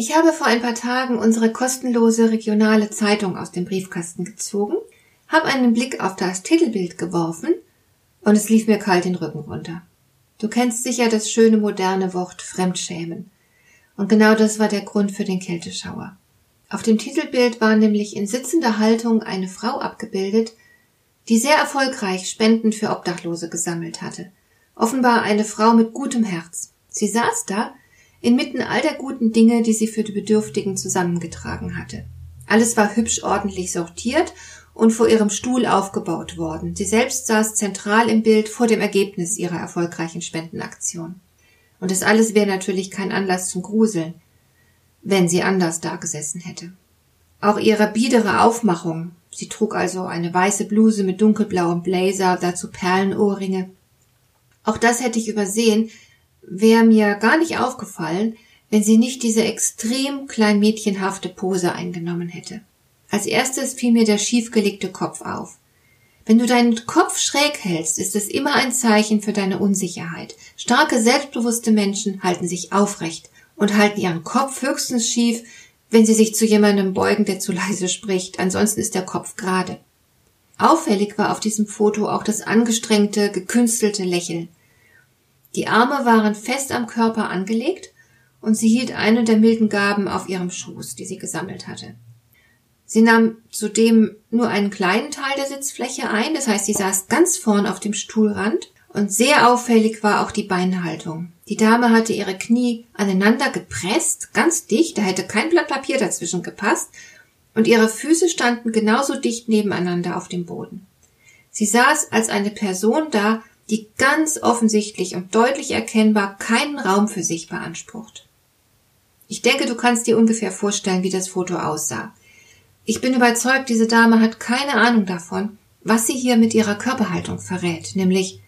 Ich habe vor ein paar Tagen unsere kostenlose regionale Zeitung aus dem Briefkasten gezogen, habe einen Blick auf das Titelbild geworfen und es lief mir kalt den Rücken runter. Du kennst sicher das schöne moderne Wort Fremdschämen. Und genau das war der Grund für den Kälteschauer. Auf dem Titelbild war nämlich in sitzender Haltung eine Frau abgebildet, die sehr erfolgreich Spenden für Obdachlose gesammelt hatte. Offenbar eine Frau mit gutem Herz. Sie saß da, inmitten all der guten Dinge, die sie für die Bedürftigen zusammengetragen hatte. Alles war hübsch ordentlich sortiert und vor ihrem Stuhl aufgebaut worden. Sie selbst saß zentral im Bild vor dem Ergebnis ihrer erfolgreichen Spendenaktion. Und das alles wäre natürlich kein Anlass zum Gruseln, wenn sie anders dagesessen hätte. Auch ihre biedere Aufmachung, sie trug also eine weiße Bluse mit dunkelblauem Blazer, dazu Perlenohrringe, auch das hätte ich übersehen, wäre mir gar nicht aufgefallen, wenn sie nicht diese extrem kleinmädchenhafte Pose eingenommen hätte. Als erstes fiel mir der schiefgelegte Kopf auf. Wenn du deinen Kopf schräg hältst, ist es immer ein Zeichen für deine Unsicherheit. Starke, selbstbewusste Menschen halten sich aufrecht und halten ihren Kopf höchstens schief, wenn sie sich zu jemandem beugen, der zu leise spricht. Ansonsten ist der Kopf gerade. Auffällig war auf diesem Foto auch das angestrengte, gekünstelte Lächeln. Die Arme waren fest am Körper angelegt und sie hielt eine der milden Gaben auf ihrem Schoß, die sie gesammelt hatte. Sie nahm zudem nur einen kleinen Teil der Sitzfläche ein, das heißt, sie saß ganz vorn auf dem Stuhlrand und sehr auffällig war auch die Beinhaltung. Die Dame hatte ihre Knie aneinander gepresst, ganz dicht, da hätte kein Blatt Papier dazwischen gepasst, und ihre Füße standen genauso dicht nebeneinander auf dem Boden. Sie saß als eine Person da, die ganz offensichtlich und deutlich erkennbar keinen Raum für sich beansprucht. Ich denke, du kannst dir ungefähr vorstellen, wie das Foto aussah. Ich bin überzeugt, diese Dame hat keine Ahnung davon, was sie hier mit ihrer Körperhaltung verrät, nämlich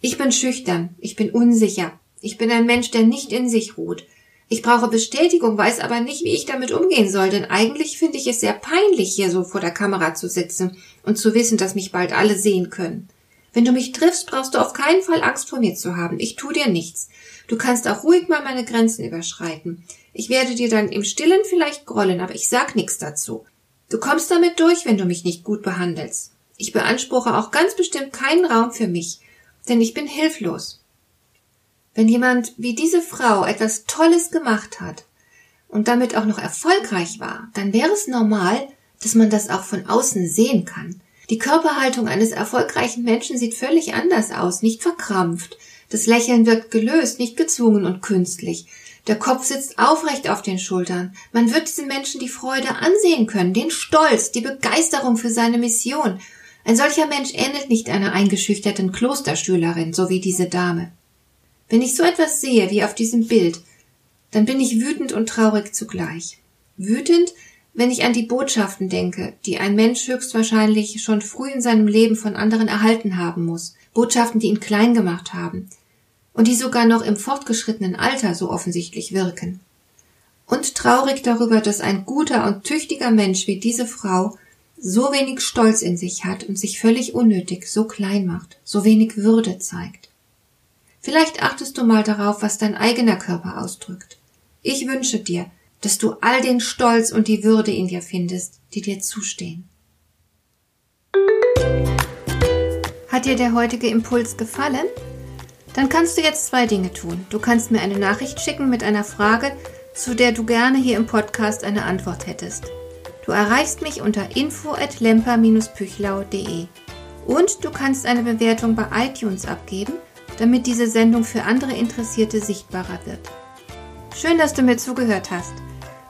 ich bin schüchtern, ich bin unsicher, ich bin ein Mensch, der nicht in sich ruht. Ich brauche Bestätigung, weiß aber nicht, wie ich damit umgehen soll, denn eigentlich finde ich es sehr peinlich, hier so vor der Kamera zu sitzen und zu wissen, dass mich bald alle sehen können. Wenn du mich triffst, brauchst du auf keinen Fall Angst vor mir zu haben. Ich tu dir nichts. Du kannst auch ruhig mal meine Grenzen überschreiten. Ich werde dir dann im Stillen vielleicht grollen, aber ich sag nichts dazu. Du kommst damit durch, wenn du mich nicht gut behandelst. Ich beanspruche auch ganz bestimmt keinen Raum für mich, denn ich bin hilflos. Wenn jemand wie diese Frau etwas Tolles gemacht hat und damit auch noch erfolgreich war, dann wäre es normal, dass man das auch von außen sehen kann. Die Körperhaltung eines erfolgreichen Menschen sieht völlig anders aus, nicht verkrampft. Das Lächeln wirkt gelöst, nicht gezwungen und künstlich. Der Kopf sitzt aufrecht auf den Schultern. Man wird diesem Menschen die Freude ansehen können, den Stolz, die Begeisterung für seine Mission. Ein solcher Mensch ähnelt nicht einer eingeschüchterten Klosterschülerin, so wie diese Dame. Wenn ich so etwas sehe wie auf diesem Bild, dann bin ich wütend und traurig zugleich. Wütend, wenn ich an die Botschaften denke, die ein Mensch höchstwahrscheinlich schon früh in seinem Leben von anderen erhalten haben muss, Botschaften, die ihn klein gemacht haben und die sogar noch im fortgeschrittenen Alter so offensichtlich wirken. Und traurig darüber, dass ein guter und tüchtiger Mensch wie diese Frau so wenig Stolz in sich hat und sich völlig unnötig so klein macht, so wenig Würde zeigt. Vielleicht achtest du mal darauf, was dein eigener Körper ausdrückt. Ich wünsche dir, dass du all den Stolz und die Würde in dir findest, die dir zustehen. Hat dir der heutige Impuls gefallen? Dann kannst du jetzt zwei Dinge tun. Du kannst mir eine Nachricht schicken mit einer Frage, zu der du gerne hier im Podcast eine Antwort hättest. Du erreichst mich unter info@lemper-püchlau.de. Und du kannst eine Bewertung bei iTunes abgeben, damit diese Sendung für andere Interessierte sichtbarer wird. Schön, dass du mir zugehört hast.